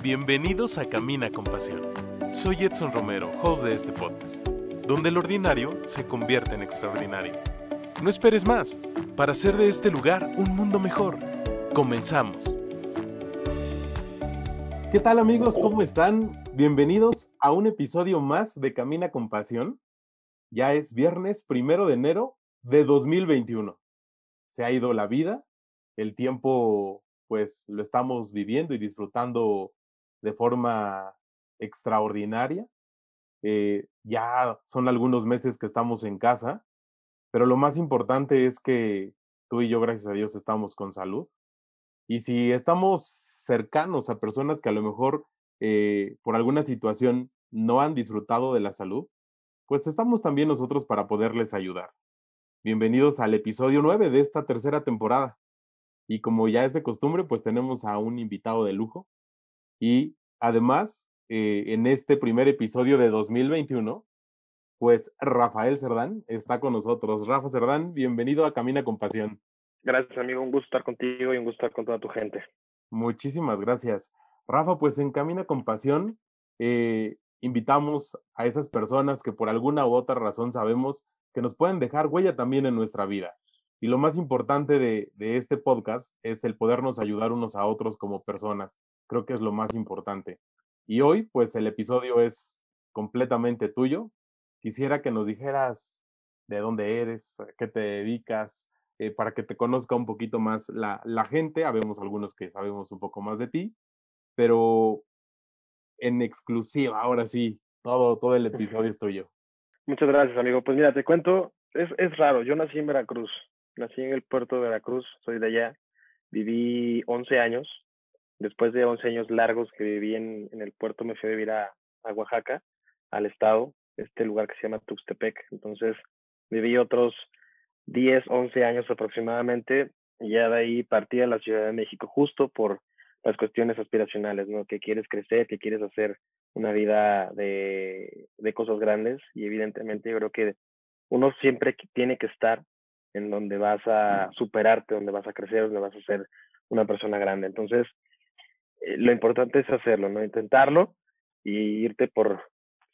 Bienvenidos a Camina con Pasión. Soy Edson Romero, host de este podcast, donde el ordinario se convierte en extraordinario. No esperes más para hacer de este lugar un mundo mejor. Comenzamos. ¿Qué tal amigos? ¿Cómo están? Bienvenidos a un episodio más de Camina con Pasión. Ya es viernes primero de enero de 2021. Se ha ido la vida, el tiempo pues lo estamos viviendo y disfrutando de forma extraordinaria. Eh, ya son algunos meses que estamos en casa, pero lo más importante es que tú y yo, gracias a Dios, estamos con salud. Y si estamos cercanos a personas que a lo mejor eh, por alguna situación no han disfrutado de la salud, pues estamos también nosotros para poderles ayudar. Bienvenidos al episodio 9 de esta tercera temporada. Y como ya es de costumbre, pues tenemos a un invitado de lujo. Y además, eh, en este primer episodio de 2021, pues Rafael Cerdán está con nosotros. Rafa Cerdán, bienvenido a Camina con Pasión. Gracias, amigo. Un gusto estar contigo y un gusto estar con toda tu gente. Muchísimas gracias. Rafa, pues en Camina con Pasión eh, invitamos a esas personas que por alguna u otra razón sabemos que nos pueden dejar huella también en nuestra vida. Y lo más importante de, este podcast es el podernos ayudar unos a otros como personas. Creo que es lo más importante. Y hoy, pues el episodio es completamente tuyo. Quisiera que nos dijeras de dónde eres, a qué te dedicas, eh, para que te conozca un poquito más la, la gente. Habemos algunos que sabemos un poco más de ti, pero en exclusiva, ahora sí, todo, todo el episodio es tuyo. Muchas gracias, amigo. Pues mira, te cuento, es, es raro. Yo nací en Veracruz, nací en el puerto de Veracruz, soy de allá, viví 11 años, después de 11 años largos que viví en, en el puerto me fui a vivir a, a, Oaxaca, al estado, este lugar que se llama Tuxtepec, entonces viví otros 10, 11 años aproximadamente y ya de ahí partí a la Ciudad de México justo por las cuestiones aspiracionales, ¿no? Que quieres crecer, que quieres hacer una vida de, de cosas grandes y evidentemente yo creo que uno siempre tiene que estar en donde vas a superarte, donde vas a crecer, donde vas a ser una persona grande. Entonces, lo importante es hacerlo, ¿no? Intentarlo y irte por,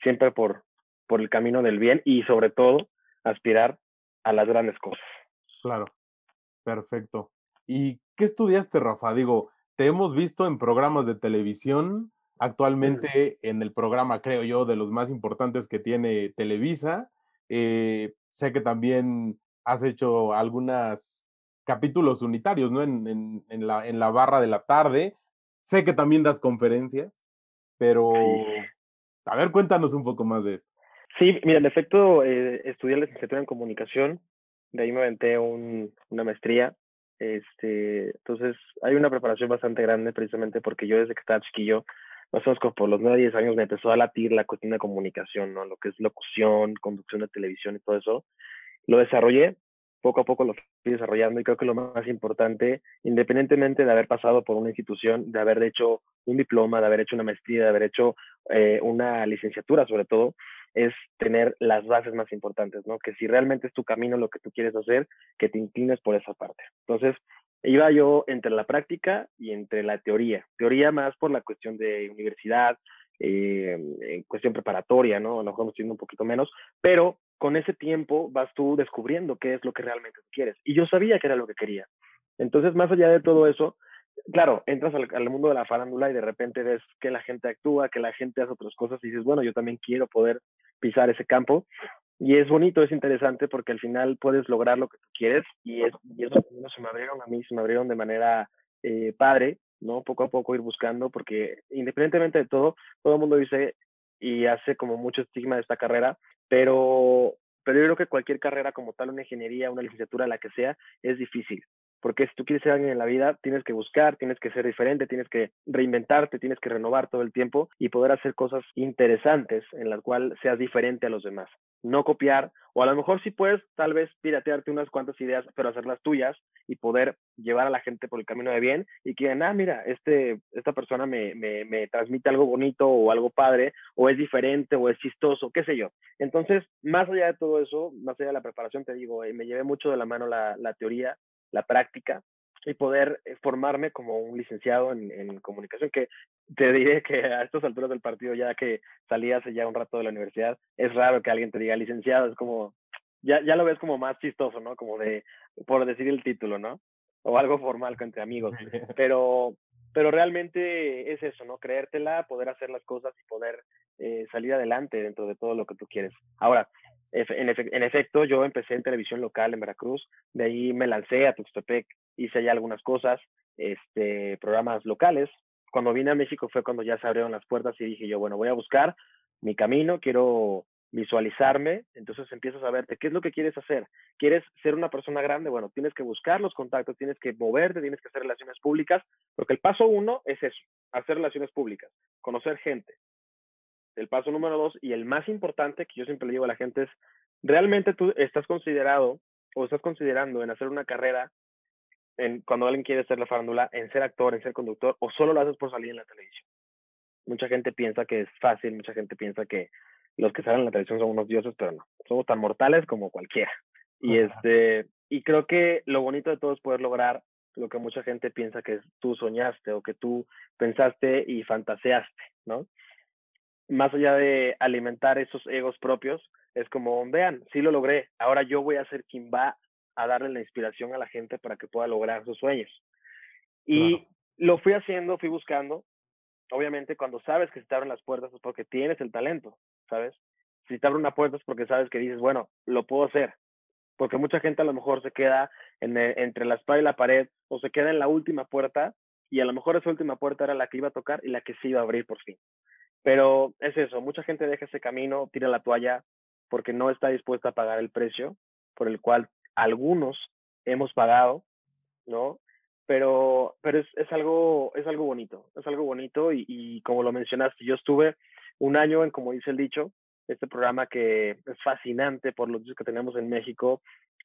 siempre por, por el camino del bien y sobre todo aspirar a las grandes cosas. Claro, perfecto. ¿Y qué estudiaste, Rafa? Digo, te hemos visto en programas de televisión, actualmente en el programa, creo yo, de los más importantes que tiene Televisa. Eh, sé que también has hecho algunos capítulos unitarios, ¿no? En, en, la, en la barra de la tarde. Sé que también das conferencias, pero a ver, cuéntanos un poco más de esto. Sí, mira, en efecto, eh, estudié la licenciatura en comunicación, de ahí me aventé un, una maestría. Este, entonces, hay una preparación bastante grande precisamente porque yo desde que estaba chiquillo, más o menos como por los 9, 10 años, me empezó a latir la cuestión de comunicación, ¿no? Lo que es locución, conducción de televisión y todo eso lo desarrollé, poco a poco lo fui desarrollando y creo que lo más importante, independientemente de haber pasado por una institución, de haber hecho un diploma, de haber hecho una maestría, de haber hecho eh, una licenciatura sobre todo, es tener las bases más importantes, ¿no? Que si realmente es tu camino lo que tú quieres hacer, que te inclines por esa parte. Entonces, iba yo entre la práctica y entre la teoría. Teoría más por la cuestión de universidad, eh, en cuestión preparatoria, ¿no? A lo mejor estoy un poquito menos, pero con ese tiempo vas tú descubriendo qué es lo que realmente quieres. Y yo sabía que era lo que quería. Entonces, más allá de todo eso, claro, entras al, mundo de la farándula y de repente ves que la gente actúa, que la gente hace otras cosas y dices, bueno, yo también quiero poder pisar ese campo. Y es bonito, es interesante porque al final puedes lograr lo que tú quieres y, es, y eso se me abrieron a mí, se me abrieron de manera eh, padre, ¿no? Poco a poco ir buscando porque independientemente de todo, todo el mundo dice y hace como mucho estigma de esta carrera, pero, pero yo creo que cualquier carrera como tal, una ingeniería, una licenciatura, la que sea, es difícil. Porque si tú quieres ser alguien en la vida, tienes que buscar, tienes que ser diferente, tienes que reinventarte, tienes que renovar todo el tiempo y poder hacer cosas interesantes en las cuales seas diferente a los demás. No copiar, o a lo mejor sí puedes tal vez piratearte unas cuantas ideas, pero hacerlas tuyas y poder llevar a la gente por el camino de bien y que, ah, mira, este, esta persona me, me, me transmite algo bonito o algo padre, o es diferente o es chistoso, qué sé yo. Entonces, más allá de todo eso, más allá de la preparación, te digo, eh, me llevé mucho de la mano la, la teoría, la práctica, y poder eh, formarme como un licenciado en, en, comunicación, que te diré que a estas alturas del partido, ya que salí hace ya un rato de la universidad, es raro que alguien te diga licenciado, es como, ya, ya lo ves como más chistoso, ¿no? Como de, por decir el título, ¿no? O algo formal entre amigos. Pero, pero realmente es eso, ¿no? Creértela, poder hacer las cosas y poder eh, salir adelante dentro de todo lo que tú quieres. Ahora, en, en, efecto, yo empecé en televisión local en Veracruz, de ahí me lancé a Tuxtepec, hice allá algunas cosas, este, programas locales. Cuando vine a México fue cuando ya se abrieron las puertas y dije yo, bueno, voy a buscar mi camino, quiero visualizarme, entonces empiezas a verte qué es lo que quieres hacer. ¿Quieres ser una persona grande? Bueno, tienes que buscar los contactos, tienes que moverte, tienes que hacer relaciones públicas, porque el paso uno es eso, hacer relaciones públicas, conocer gente. El paso número dos y el más importante que yo siempre le digo a la gente es, ¿realmente tú estás considerado o estás considerando en hacer una carrera en, cuando alguien quiere hacer la farándula, en ser actor, en ser conductor, o solo lo haces por salir en la televisión? Mucha gente piensa que es fácil, mucha gente piensa que los que salen en la televisión son unos dioses, pero no, somos tan mortales como cualquiera. Y este, y creo que lo bonito de todo es poder lograr lo que mucha gente piensa que tú soñaste o que tú pensaste y fantaseaste, ¿no? Más allá de alimentar esos egos propios, es como, vean, sí lo logré, ahora yo voy a ser quien va a darle la inspiración a la gente para que pueda lograr sus sueños. Y lo fui haciendo, fui buscando, obviamente cuando sabes que se te abren las puertas es porque tienes el talento, ¿sabes? Si te abren una puerta es porque sabes que dices, bueno, lo puedo hacer. Porque mucha gente a lo mejor se queda en entre la espada y la pared o se queda en la última puerta y a lo mejor esa última puerta era la que iba a tocar y la que se iba a abrir por fin. Pero es eso, mucha gente deja ese camino, tira la toalla porque no está dispuesta a pagar el precio por el cual algunos hemos pagado, ¿no? pero, pero es, es, algo, es algo bonito, es algo bonito y, como lo mencionaste, yo estuve un año en, como dice el dicho, este programa que es fascinante por los dichos que tenemos en México,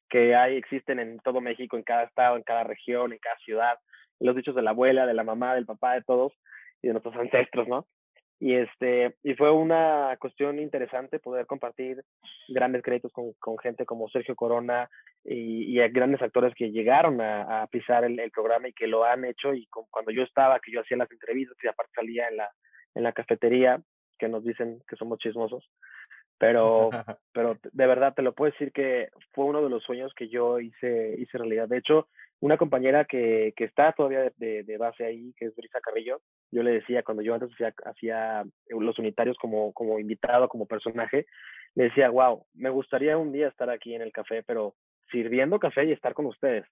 que hay, existen en todo México, en cada estado, en cada región, en cada ciudad, los dichos de la abuela, de la mamá, del papá, de todos y de nuestros ancestros, ¿no? Y, este, y fue una cuestión interesante poder compartir grandes créditos con, con gente como Sergio Corona y, grandes actores que llegaron a, a pisar el, el, programa y que lo han hecho. Y con, cuando yo estaba, que yo hacía las entrevistas y aparte salía en la, en la cafetería, que nos dicen que somos chismosos. Pero, pero de verdad te lo puedo decir que fue uno de los sueños que yo hice, hice realidad. De hecho, una compañera que, que está todavía de, de, base ahí, que es Brisa Carrillo, yo le decía, cuando yo antes hacía, hacía los unitarios como, como invitado, como personaje, le decía, wow, me gustaría un día estar aquí en el café, pero sirviendo café y estar con ustedes.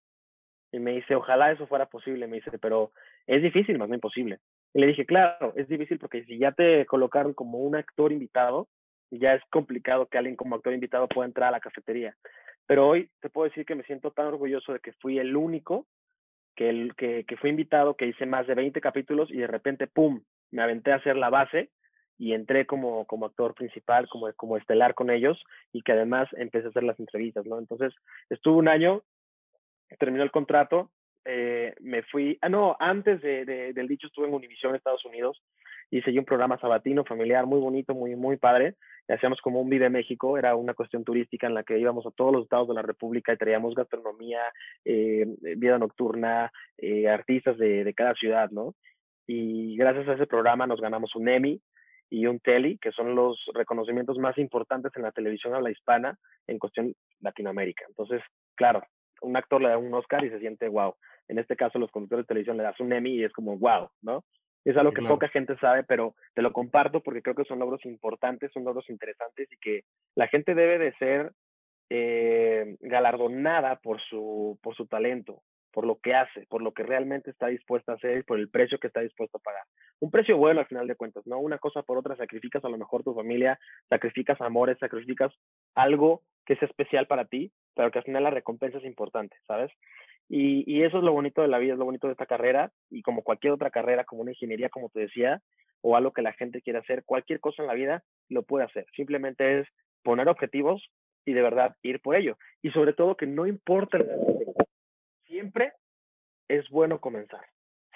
Y me dice, ojalá eso fuera posible. Me dice, pero es difícil, más no imposible. Y le dije, claro, es difícil porque si ya te colocaron como un actor invitado, ya es complicado que alguien como actor invitado pueda entrar a la cafetería. Pero hoy te puedo decir que me siento tan orgulloso de que fui el único que, el, que, que fue invitado, que hice más de 20 capítulos y de repente, ¡pum!, me aventé a hacer la base y entré como, como actor principal, como, como estelar con ellos y que además empecé a hacer las entrevistas, ¿no? Entonces, estuve un año, terminó el contrato, eh, me fui, ah, no, antes de, del dicho estuve en Univision, Estados Unidos, hice yo un programa sabatino familiar muy bonito, muy, muy padre, hacíamos como un Vive México, era una cuestión turística en la que íbamos a todos los estados de la República y traíamos gastronomía, eh, vida nocturna, eh, artistas de, cada ciudad, ¿no? Y gracias a ese programa nos ganamos un Emmy y un Telly, que son los reconocimientos más importantes en la televisión habla hispana en cuestión Latinoamérica. Entonces, claro, un actor le da un Oscar y se siente wow. En este caso, los conductores de televisión le das un Emmy y es como wow, ¿no? Es algo que poca gente sabe, pero te lo comparto porque creo que son logros importantes, son logros interesantes y que la gente debe de ser eh, galardonada por su, por su talento, por lo que hace, por lo que realmente está dispuesta a hacer y por el precio que está dispuesto a pagar. Un precio bueno al final de cuentas, ¿no? Una cosa por otra, sacrificas a lo mejor tu familia, sacrificas amores, sacrificas algo que es especial para ti, pero que al final la recompensa es importante, ¿sabes? Y, y, eso es lo bonito de la vida, es lo bonito de esta carrera y como cualquier otra carrera, como una ingeniería, como te decía, o algo que la gente quiere hacer, cualquier cosa en la vida lo puede hacer. Simplemente es poner objetivos y de verdad ir por ello. Y sobre todo que no importa, siempre es bueno comenzar.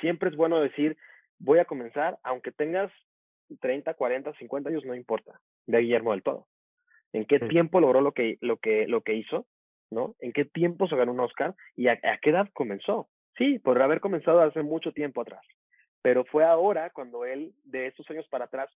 Siempre es bueno decir, voy a comenzar, aunque tengas 30, 40, 50 años, no importa, de Guillermo del Todo. ¿En qué tiempo logró lo que, lo que, lo que hizo? ¿No? ¿En qué tiempo se ganó un Oscar y a, qué edad comenzó? Sí, por haber comenzado hace mucho tiempo atrás. Pero fue ahora cuando él, de esos años para atrás,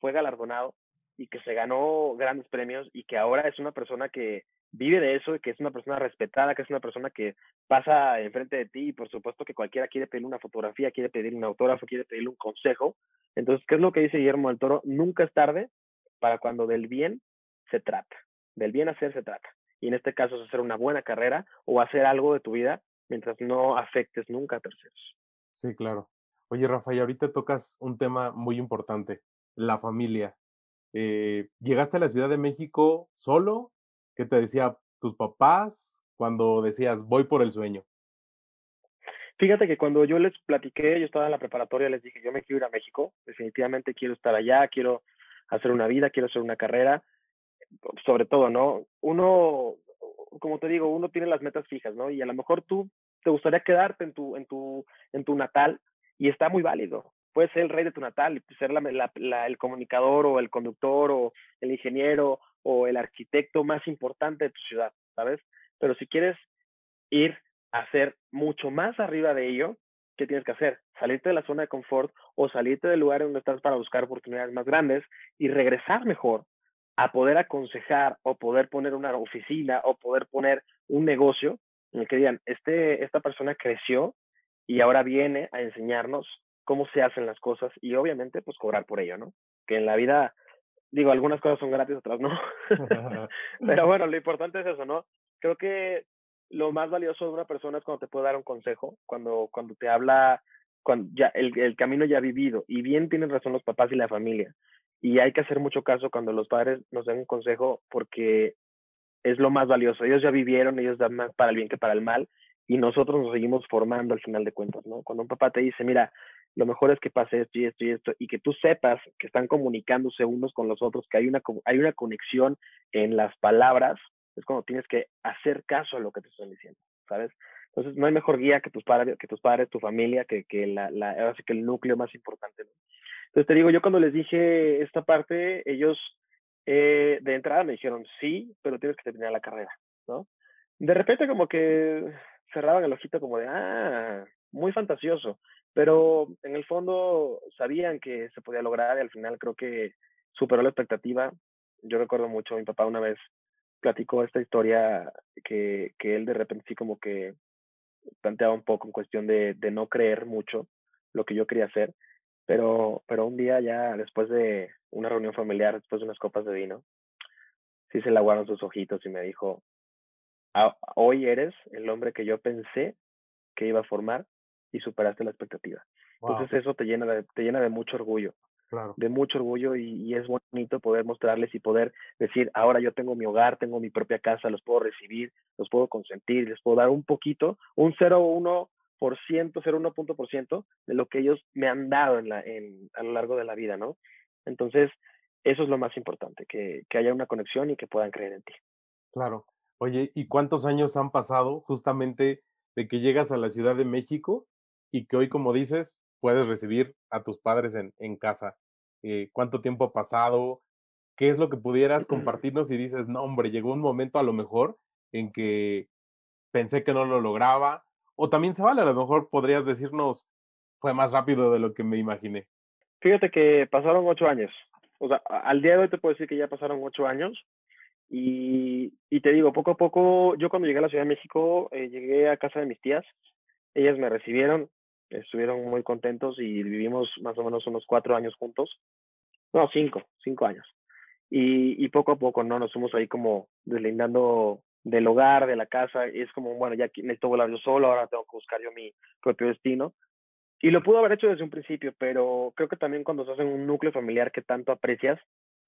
fue galardonado y que se ganó grandes premios y que ahora es una persona que vive de eso, que es una persona respetada, que es una persona que pasa enfrente de ti y por supuesto que cualquiera quiere pedir una fotografía, quiere pedir un autógrafo, quiere pedirle un consejo. Entonces, ¿qué es lo que dice Guillermo del Toro? Nunca es tarde para cuando del bien se trata, del bien hacer se trata. Y en este caso es hacer una buena carrera o hacer algo de tu vida mientras no afectes nunca a terceros. Sí, claro. Oye, Rafael, ahorita tocas un tema muy importante, la familia. Eh, ¿Llegaste a la Ciudad de México solo? ¿Qué te decía tus papás cuando decías voy por el sueño? Fíjate que cuando yo les platiqué, yo estaba en la preparatoria, les dije, yo me quiero ir a México, definitivamente quiero estar allá, quiero hacer una vida, quiero hacer una carrera, sobre todo, ¿no? Uno, como te digo, uno tiene las metas fijas, ¿no? Y a lo mejor tú te gustaría quedarte en tu, en tu, en tu natal y está muy válido puedes ser el rey de tu natal ser el comunicador o el conductor o el ingeniero o el arquitecto más importante de tu ciudad, ¿sabes? Pero si quieres ir a ser mucho más arriba de ello, ¿qué tienes que hacer? Salirte de la zona de confort o salirte del lugar donde estás para buscar oportunidades más grandes y regresar mejor a poder aconsejar o poder poner una oficina o poder poner un negocio en el que digan, este, esta persona creció y ahora viene a enseñarnos cómo se hacen las cosas y obviamente pues cobrar por ello, ¿no? Que en la vida, digo, algunas cosas son gratis, otras no. Pero bueno, lo importante es eso, ¿no? Creo que lo más valioso de una persona es cuando te puede dar un consejo, cuando, cuando te habla, cuando ya el, el camino ya vivido y bien tienen razón los papás y la familia. Y hay que hacer mucho caso cuando los padres nos den un consejo porque es lo más valioso. Ellos ya vivieron, ellos dan más para el bien que para el mal y nosotros nos seguimos formando al final de cuentas, ¿no? Cuando un papá te dice, mira, lo mejor es que pase esto y esto y esto, y que tú sepas que están comunicándose unos con los otros, que hay una, hay una conexión en las palabras, es cuando tienes que hacer caso a lo que te están diciendo, ¿sabes? Entonces, no hay mejor guía que tus padres, que tus padres tu familia, que, que, la, la, ahora que el núcleo más importante. ¿no? Entonces, te digo, yo cuando les dije esta parte, ellos eh, de entrada me dijeron, sí, pero tienes que terminar la carrera, ¿no? De repente como que cerraban el ojito como de, ah, muy fantasioso pero en el fondo sabían que se podía lograr y al final creo que superó la expectativa. Yo recuerdo mucho, mi papá una vez platicó esta historia que, que él de repente sí como que planteaba un poco en cuestión de, de no creer mucho lo que yo quería hacer, pero, pero un día ya después de una reunión familiar, después de unas copas de vino, sí se le aguaron sus ojitos y me dijo, ah, hoy eres el hombre que yo pensé que iba a formar y superaste la expectativa. Entonces eso te llena de, te llena de mucho orgullo. De mucho orgullo y, es bonito poder mostrarles y poder decir, ahora yo tengo mi hogar, tengo mi propia casa, los puedo recibir, los puedo consentir, les puedo dar un poquito, un 0,1%, 0,1% de lo que ellos me han dado en la, en, a lo largo de la vida, ¿no? Entonces, eso es lo más importante, que, que haya una conexión y que puedan creer en ti. Claro. Oye, ¿y cuántos años han pasado justamente de que llegas a la Ciudad de México y que hoy, como dices, puedes recibir a tus padres en, en casa. Eh, ¿Cuánto tiempo ha pasado? ¿Qué es lo que pudieras compartirnos y dices, no, hombre, llegó un momento a lo mejor en que pensé que no lo lograba? O también se vale, a lo mejor podrías decirnos, fue más rápido de lo que me imaginé. Fíjate que pasaron ocho años. O sea, al día de hoy te puedo decir que ya pasaron ocho años. Y, y te digo, poco a poco, yo cuando llegué a la Ciudad de México, eh, llegué a casa de mis tías. Ellas me recibieron, estuvieron muy contentos y vivimos más o menos unos cuatro años juntos. No, cinco, cinco años. Y, y poco a poco, ¿no? Nos fuimos ahí como deslindando del hogar, de la casa. Y es como, bueno, ya necesito volar yo solo, ahora tengo que buscar yo mi propio destino. Y lo pudo haber hecho desde un principio, pero creo que también cuando estás en un núcleo familiar que tanto aprecias,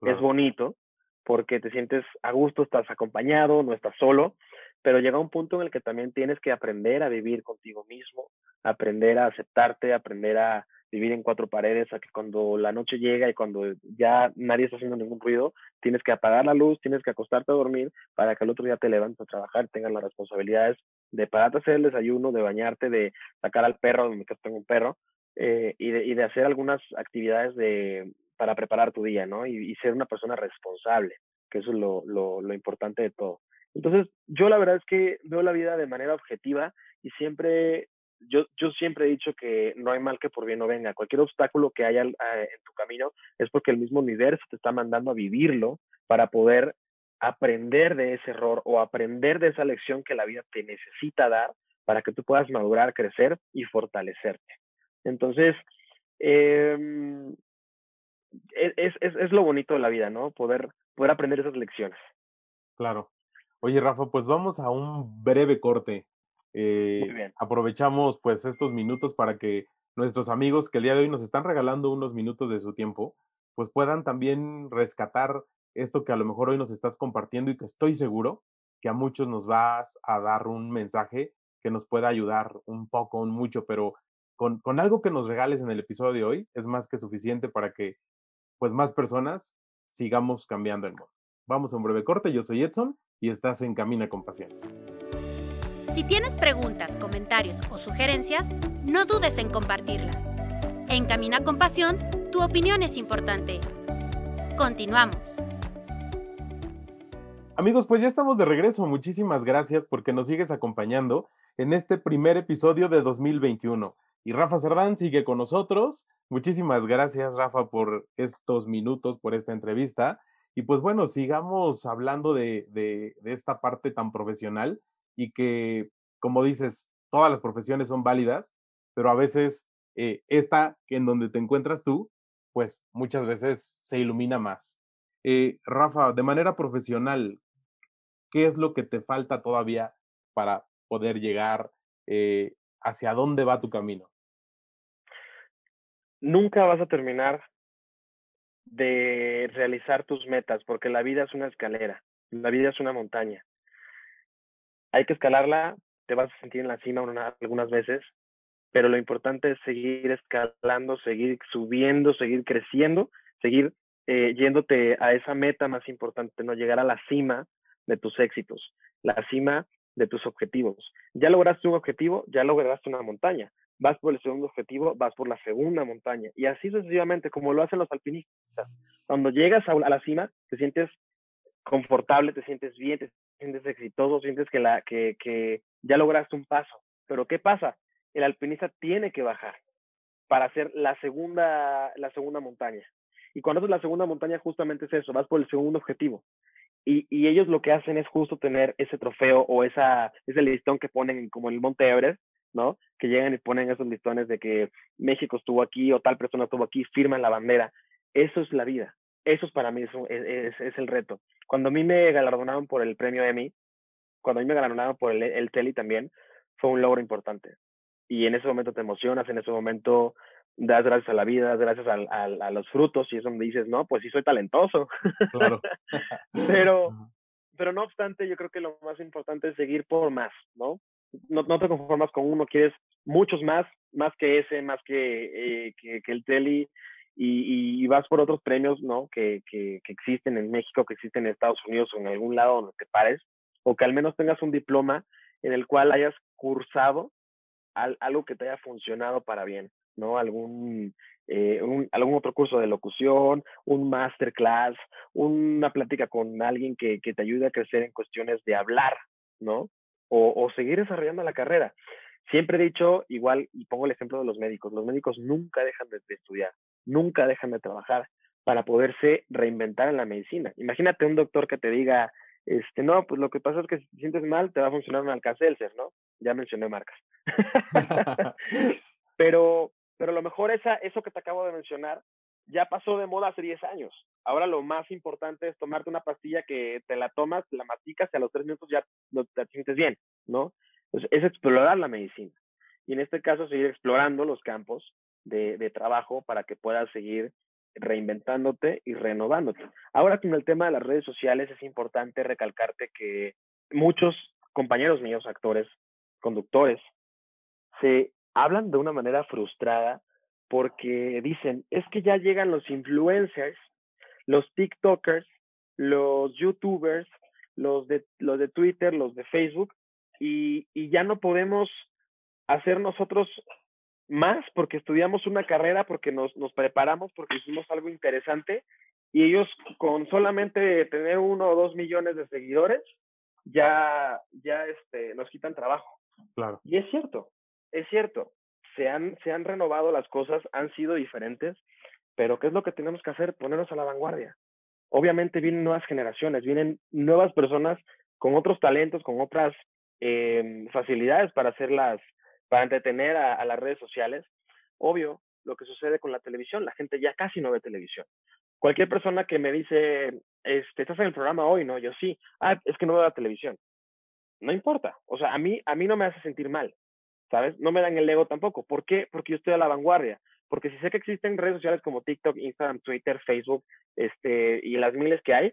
es bonito, porque te sientes a gusto, estás acompañado, no estás solo pero llega un punto en el que también tienes que aprender a vivir contigo mismo, aprender a aceptarte, aprender a vivir en cuatro paredes, a que cuando la noche llega y cuando ya nadie está haciendo ningún ruido, tienes que apagar la luz, tienes que acostarte a dormir para que el otro día te levantes a trabajar, tengas las responsabilidades de pararte a hacer el desayuno, de bañarte, de sacar al perro, en mi caso tengo un perro, eh, y, de, y, de, hacer algunas actividades de, para preparar tu día, ¿no? Y, y ser una persona responsable, que eso es lo, lo, lo importante de todo. Entonces, yo la verdad es que veo la vida de manera objetiva y siempre yo, yo siempre he dicho que no hay mal que por bien no venga. Cualquier obstáculo que haya eh, en tu camino es porque el mismo universo te está mandando a vivirlo para poder aprender de ese error o aprender de esa lección que la vida te necesita dar para que tú puedas madurar, crecer y fortalecerte. Entonces, em, e, es, es, es, lo bonito de la vida, ¿no? Poder, poder aprender esas lecciones. Claro. Oye, Rafa, pues vamos a un breve corte. Eh, aprovechamos pues estos minutos para que nuestros amigos que el día de hoy nos están regalando unos minutos de su tiempo, pues puedan también rescatar esto que a lo mejor hoy nos estás compartiendo y que estoy seguro que a muchos nos vas a dar un mensaje que nos pueda ayudar un poco, un mucho, pero con, con algo que nos regales en el episodio de hoy es más que suficiente para que pues más personas sigamos cambiando el mundo. Vamos a un breve corte, yo soy Edson y estás en Camina con Pasión. Si tienes preguntas, comentarios o sugerencias, no dudes en compartirlas. En Camina con Pasión, tu opinión es importante. Continuamos. Amigos, pues ya estamos de regreso. Muchísimas gracias porque nos sigues acompañando en este primer episodio de 2021. Y Rafa Cerdán sigue con nosotros. Muchísimas gracias, Rafa, por estos minutos, por esta entrevista. Y pues bueno, sigamos hablando de, de, esta parte tan profesional y que, como dices, todas las profesiones son válidas, pero a veces eh, esta en donde te encuentras tú, pues muchas veces se ilumina más. Eh, Rafa, de manera profesional, ¿qué es lo que te falta todavía para poder llegar eh, hacia dónde va tu camino? Nunca vas a terminar de realizar tus metas, porque la vida es una escalera, la vida es una montaña. Hay que escalarla, te vas a sentir en la cima algunas veces, pero lo importante es seguir escalando, seguir subiendo, seguir creciendo, seguir eh, yéndote a esa meta más importante, no llegar a la cima de tus éxitos, la cima de tus objetivos. Ya lograste un objetivo, ya lograste una montaña vas por el segundo objetivo, vas por la segunda montaña. Y así sucesivamente, como lo hacen los alpinistas. Cuando llegas a, la cima, te sientes confortable, te sientes bien, te sientes exitoso, sientes que, la, que, que ya lograste un paso. Pero ¿qué pasa? El alpinista tiene que bajar para hacer la segunda, la segunda montaña. Y cuando haces la segunda montaña, justamente es eso, vas por el segundo objetivo. Y, ellos lo que hacen es justo tener ese trofeo o esa, ese listón que ponen como en el Monte Everest, ¿no? Que llegan y ponen esos listones de que México estuvo aquí o tal persona estuvo aquí, firman la bandera. Eso es la vida. Eso es para mí es, es, el reto. Cuando a mí me galardonaron por el premio Emmy, cuando a mí me galardonaron por el, el Telly también, fue un logro importante. Y en ese momento te emocionas, en ese momento das gracias a la vida, das gracias a, a, los frutos y es donde dices, no, pues sí soy talentoso. Claro. pero, pero no obstante, yo creo que lo más importante es seguir por más, ¿no? no, no, te conformas con uno, quieres muchos más, más que ese, más que, eh, que, el Teli, y, y, vas por otros premios, ¿no? Que, que, que, existen en México, que existen en Estados Unidos o en algún lado donde te pares, o que al menos tengas un diploma en el cual hayas cursado algo que te haya funcionado para bien, ¿no? Algún, eh, un, algún otro curso de locución, un masterclass, una plática con alguien que, que te ayude a crecer en cuestiones de hablar, ¿no? o, seguir desarrollando la carrera. Siempre he dicho, igual, y pongo el ejemplo de los médicos, los médicos nunca dejan de, estudiar, nunca dejan de trabajar para poderse reinventar en la medicina. Imagínate un doctor que te diga, este, no, pues lo que pasa es que si te sientes mal, te va a funcionar un Alcacelser, ¿no? Ya mencioné marcas. pero, pero a lo mejor esa, eso que te acabo de mencionar ya pasó de moda hace 10 años. Ahora lo más importante es tomarte una pastilla que te la tomas, la masticas y a los tres minutos ya te sientes bien, ¿no? Entonces, es explorar la medicina. Y en este caso, seguir explorando los campos de, de trabajo para que puedas seguir reinventándote y renovándote. Ahora con el tema de las redes sociales es importante recalcarte que muchos compañeros míos, actores, conductores, se hablan de una manera frustrada porque dicen, es que ya llegan los influencers, los TikTokers, los YouTubers, los de, los de Twitter, los de Facebook, y, y ya no podemos hacer nosotros más porque estudiamos una carrera, porque nos, nos preparamos, porque hicimos algo interesante, y ellos con solamente tener uno o dos millones de seguidores, ya, ya este, nos quitan trabajo. Claro. Y es cierto, es cierto, se han, se han renovado las cosas, han sido diferentes, pero ¿qué es lo que tenemos que hacer? Ponernos a la vanguardia. Obviamente vienen nuevas generaciones, vienen nuevas personas con otros talentos, con otras eh, facilidades para hacerlas, para entretener a, las redes sociales. Obvio, lo que sucede con la televisión, la gente ya casi no ve televisión. Cualquier persona que me dice, este, ¿estás en el programa hoy? No, yo sí. Ah, es que no veo la televisión. No importa. O sea, a mí, a mí no me hace sentir mal. ¿Sabes? No me dan el ego tampoco. ¿Por qué? Porque yo estoy a la vanguardia. Porque si sé que existen redes sociales como TikTok, Instagram, Twitter, Facebook, este, y las miles que hay,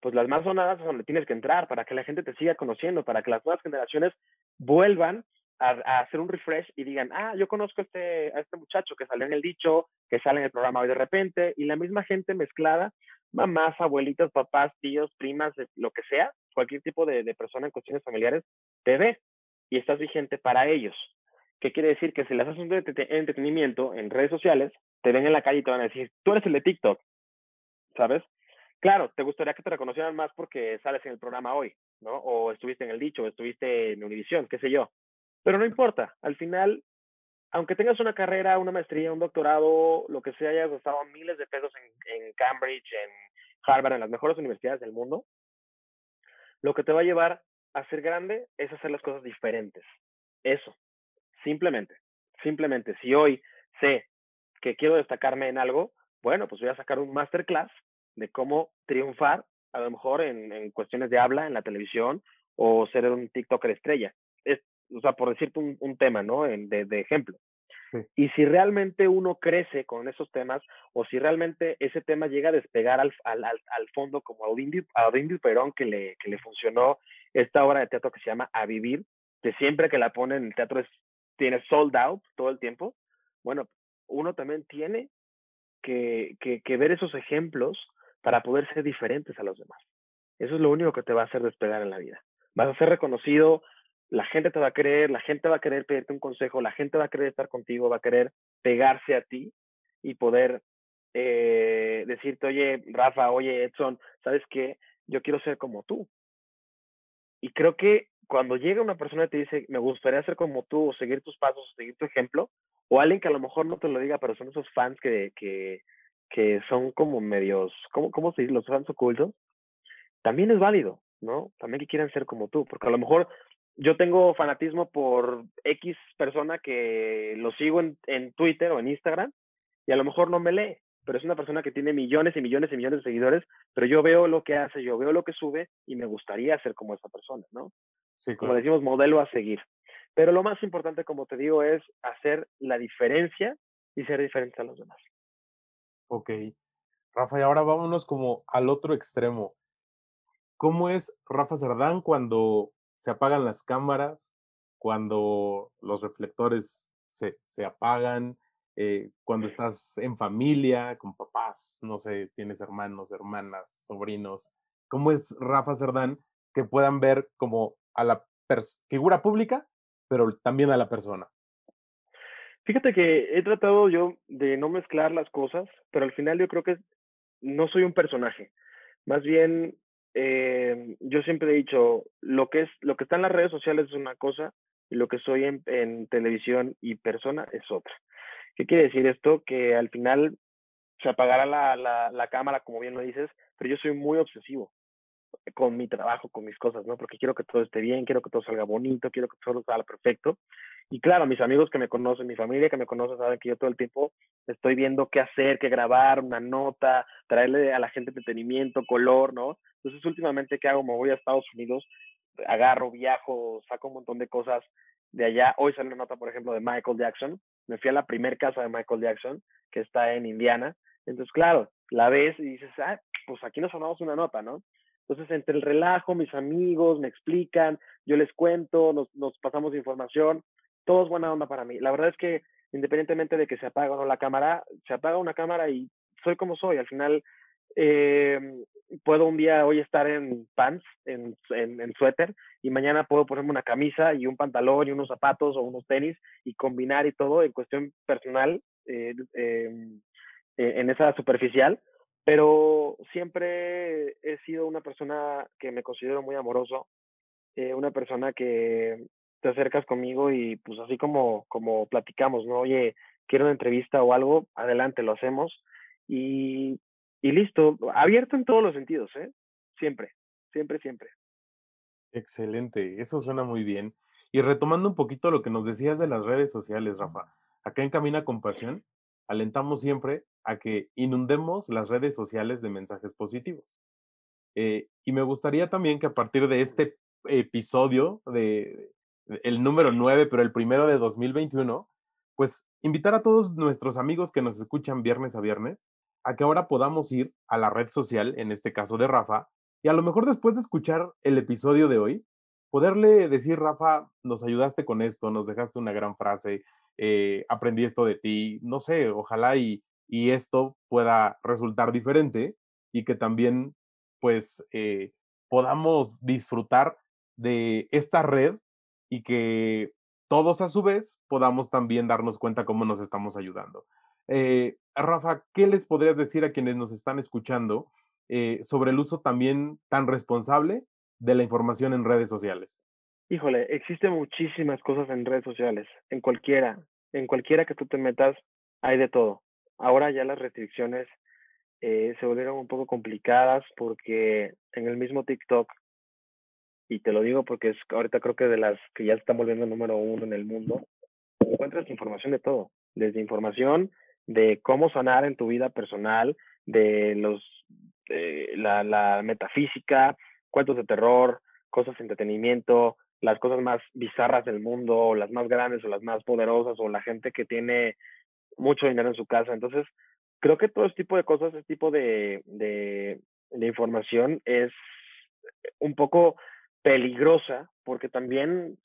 pues las más sonadas es donde tienes que entrar para que la gente te siga conociendo, para que las nuevas generaciones vuelvan a, hacer un refresh y digan, ah, yo conozco a este, a este muchacho que salió en el dicho, que sale en el programa hoy de repente, y la misma gente mezclada, mamás, abuelitas, papás, tíos, primas, lo que sea, cualquier tipo de, de persona en cuestiones familiares, te ve y estás vigente para ellos. ¿Qué quiere decir? Que si les haces un entretenimiento en redes sociales, te ven en la calle y te van a decir, tú eres el de TikTok, ¿sabes? Claro, te gustaría que te reconocieran más porque sales en el programa hoy, ¿no? O estuviste en el dicho, o estuviste en Univisión, qué sé yo. Pero no importa, al final, aunque tengas una carrera, una maestría, un doctorado, lo que sea, hayas gastado miles de pesos en, en Cambridge, en Harvard, en las mejores universidades del mundo, lo que te va a llevar a ser grande es hacer las cosas diferentes. Eso, simplemente, simplemente. Si hoy sé que quiero destacarme en algo, bueno, pues voy a sacar un masterclass de cómo triunfar, a lo mejor en, cuestiones de habla en la televisión o ser un TikToker estrella. Es, o sea, por decirte un, tema, ¿no? de, ejemplo. Y si realmente uno crece con esos temas, o si realmente ese tema llega a despegar al, al, al, fondo, como a Odín Perón, que le, que le funcionó esta obra de teatro que se llama A Vivir, que siempre que la ponen en el teatro es, tiene sold out todo el tiempo. Bueno, uno también tiene que, que, ver esos ejemplos para poder ser diferentes a los demás. Eso es lo único que te va a hacer despegar en la vida. Vas a ser reconocido, la gente te va a querer, la gente va a querer pedirte un consejo, la gente va a querer estar contigo, va a querer pegarse a ti y poder eh, decirte, oye, Rafa, oye, Edson, ¿sabes qué? Yo quiero ser como tú. Y creo que cuando llega una persona y te dice, me gustaría ser como tú, o seguir tus pasos, o seguir tu ejemplo, o alguien que a lo mejor no te lo diga, pero son esos fans que, que, que son como medios, ¿cómo, cómo se dice? Los fans ocultos, también es válido, ¿no? También que quieran ser como tú, porque a lo mejor yo tengo fanatismo por X persona que lo sigo en, en Twitter o en Instagram y a lo mejor no me lee, pero es una persona que tiene millones y millones y millones de seguidores, pero yo veo lo que hace, yo veo lo que sube y me gustaría ser como esa persona, ¿no? Sí, Como decimos, modelo a seguir. Pero lo más importante, como te digo, es hacer la diferencia y ser diferente a los demás. Ok. Rafa, y ahora vámonos como al otro extremo. ¿Cómo es Rafa Cerdán cuando se apagan las cámaras, cuando los reflectores se, se apagan, eh, cuando estás en familia, con papás, no sé, tienes hermanos, hermanas, sobrinos? ¿Cómo es Rafa Cerdán que puedan ver como a la figura pública, pero también a la persona? Fíjate que he tratado yo de no mezclar las cosas, pero al final yo creo que no soy un personaje. Más bien, eh, yo siempre he dicho, lo que, es, lo que está en las redes sociales es una cosa y lo que soy en, televisión y persona es otra. ¿Qué quiere decir esto? Que al final se apagará la, la, la cámara, como bien lo dices, pero yo soy muy obsesivo con mi trabajo, con mis cosas, ¿no? Porque quiero que todo esté bien, quiero que todo salga bonito, quiero que todo salga perfecto. Y claro, mis amigos que me conocen, mi familia que me conoce, saben que yo todo el tiempo estoy viendo qué hacer, qué grabar, una nota, traerle a la gente entretenimiento, color, ¿no? Entonces, últimamente, ¿qué hago? Me voy a Estados Unidos, agarro, viajo, saco un montón de cosas de allá. Hoy sale una nota, por ejemplo, de Michael Jackson. Me fui a la primer casa de Michael Jackson, que está en Indiana. Entonces, claro, la ves y dices, ah, pues aquí nos sonamos una nota, ¿no? Entonces, entre el relajo, mis amigos me explican, yo les cuento, nos, nos pasamos información todo es buena onda para mí. La verdad es que independientemente de que se apague o no la cámara, se apaga una cámara y soy como soy. Al final, eh, puedo un día hoy estar en pants, en, en, suéter, y mañana puedo ponerme una camisa y un pantalón y unos zapatos o unos tenis y combinar y todo en cuestión personal, eh, em, e, en esa superficial. Pero siempre he sido una persona que me considero muy amoroso, eh, una persona que te acercas conmigo y pues así como, como platicamos, ¿no? Oye, quiero una entrevista o algo, adelante, lo hacemos. Y, y listo, abierto en todos los sentidos, ¿eh? Siempre, siempre, siempre. Excelente, eso suena muy bien. Y retomando un poquito lo que nos decías de las redes sociales, Rafa, acá en Camina con Pasión, alentamos siempre a que inundemos las redes sociales de mensajes positivos. Eh, y me gustaría también que a partir de este episodio, de, el número 9, pero el primero de 2021, pues invitar a todos nuestros amigos que nos escuchan viernes a viernes a que ahora podamos ir a la red social, en este caso de Rafa, y a lo mejor después de escuchar el episodio de hoy, poderle decir, Rafa, nos ayudaste con esto, nos dejaste una gran frase, eh, aprendí esto de ti, no sé, ojalá y, y, esto pueda resultar diferente y que también pues eh, podamos disfrutar de esta red y que todos a su vez podamos también darnos cuenta cómo nos estamos ayudando. Eh, Rafa, ¿qué les podrías decir a quienes nos están escuchando eh, sobre el uso también tan responsable de la información en redes sociales? Híjole, existen muchísimas cosas en redes sociales, en cualquiera, en cualquiera que tú te metas, hay de todo. Ahora ya las restricciones eh, se volvieron un poco complicadas porque en el mismo TikTok, y te lo digo porque es ahorita creo que de las que ya se están volviendo número uno en el mundo, encuentras información de todo, desde información de cómo sanar en tu vida personal, de los eh, la, la metafísica, cuentos de terror, cosas de entretenimiento, las cosas más bizarras del mundo, o las más grandes, o las más poderosas, o la gente que tiene mucho dinero en su casa. Entonces, creo que todo este tipo de cosas, este tipo de, de, de información es un poco peligrosa, porque también